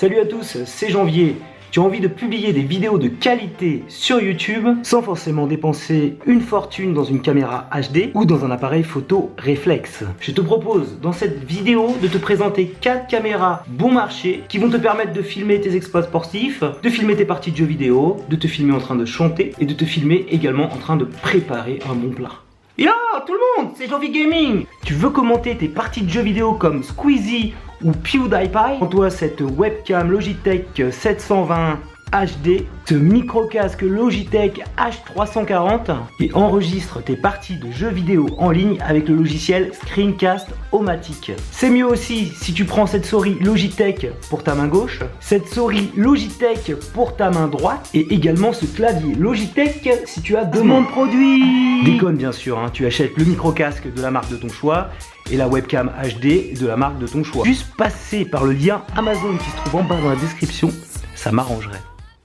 Salut à tous, c'est Janvier. Tu as envie de publier des vidéos de qualité sur YouTube sans forcément dépenser une fortune dans une caméra HD ou dans un appareil photo réflexe. Je te propose dans cette vidéo de te présenter 4 caméras bon marché qui vont te permettre de filmer tes exploits sportifs, de filmer tes parties de jeux vidéo, de te filmer en train de chanter et de te filmer également en train de préparer un bon plat. Yo tout le monde, c'est Janvier Gaming Tu veux commenter tes parties de jeux vidéo comme Squeezie ou PewDiePie Prends-toi cette webcam Logitech 720 HD, ce micro-casque Logitech H340 et enregistre tes parties de jeux vidéo en ligne avec le logiciel Screencast Omatic. C'est mieux aussi si tu prends cette souris Logitech pour ta main gauche, cette souris Logitech pour ta main droite et également ce clavier Logitech si tu as deux mains. produit Déconne bien sûr, hein, tu achètes le micro-casque de la marque de ton choix et la webcam HD de la marque de ton choix. Juste passer par le lien Amazon qui se trouve en bas dans la description, ça m'arrangerait.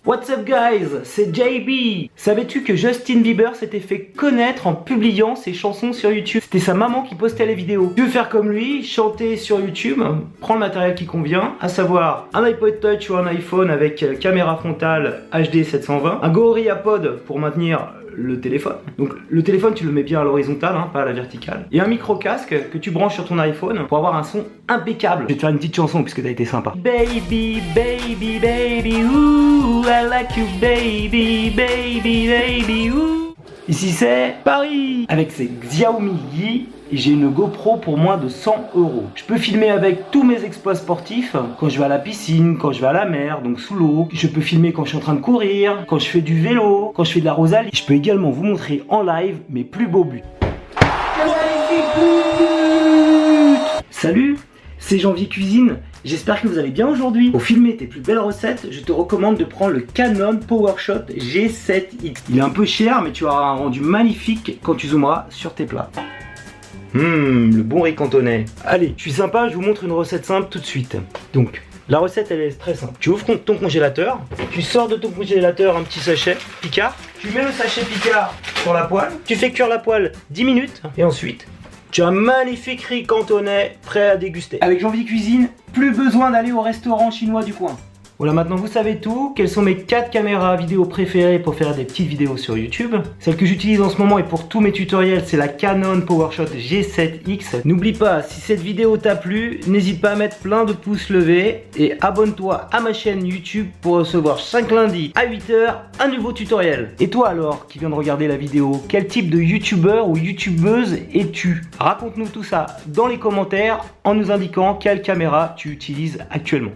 What's up guys, c'est JB Savais-tu que Justin Bieber s'était fait connaître en publiant ses chansons sur YouTube? C'était sa maman qui postait les vidéos. Tu veux faire comme lui, chanter sur YouTube, prends le matériel qui convient, à savoir un iPod Touch ou un iPhone avec caméra frontale HD 720, un GoRiaPod pour maintenir le téléphone. Donc le téléphone tu le mets bien à l'horizontale, hein, pas à la verticale. Et un micro casque que tu branches sur ton iPhone pour avoir un son impeccable. Je vais te faire une petite chanson puisque t'as été sympa. Baby, baby, baby, ooh, I like you, baby, baby, baby, ooh. Ici c'est Paris avec ses Xiaomi Yi j'ai une GoPro pour moins de 100 euros. Je peux filmer avec tous mes exploits sportifs quand je vais à la piscine, quand je vais à la mer, donc sous l'eau. Je peux filmer quand je suis en train de courir, quand je fais du vélo, quand je fais de la rosalie. Je peux également vous montrer en live mes plus beaux buts. Salut, c'est Janvier Cuisine. J'espère que vous allez bien aujourd'hui. Pour filmer tes plus belles recettes, je te recommande de prendre le Canon PowerShot G7X. Il est un peu cher, mais tu auras un rendu magnifique quand tu zoomeras sur tes plats. Hum, le bon riz cantonais. Allez, je suis sympa, je vous montre une recette simple tout de suite. Donc, la recette elle est très simple. Tu ouvres ton congélateur, tu sors de ton congélateur un petit sachet Picard, tu mets le sachet Picard sur la poêle, tu fais cuire la poêle 10 minutes et ensuite tu as un magnifique riz cantonais prêt à déguster. Avec Janvier Cuisine, plus besoin d'aller au restaurant chinois du coin. Voilà, maintenant vous savez tout. Quelles sont mes 4 caméras vidéo préférées pour faire des petites vidéos sur YouTube? Celle que j'utilise en ce moment et pour tous mes tutoriels, c'est la Canon PowerShot G7X. N'oublie pas, si cette vidéo t'a plu, n'hésite pas à mettre plein de pouces levés et abonne-toi à ma chaîne YouTube pour recevoir chaque lundi à 8h un nouveau tutoriel. Et toi alors, qui viens de regarder la vidéo, quel type de YouTubeur ou YouTubeuse es-tu? Raconte-nous tout ça dans les commentaires en nous indiquant quelle caméra tu utilises actuellement.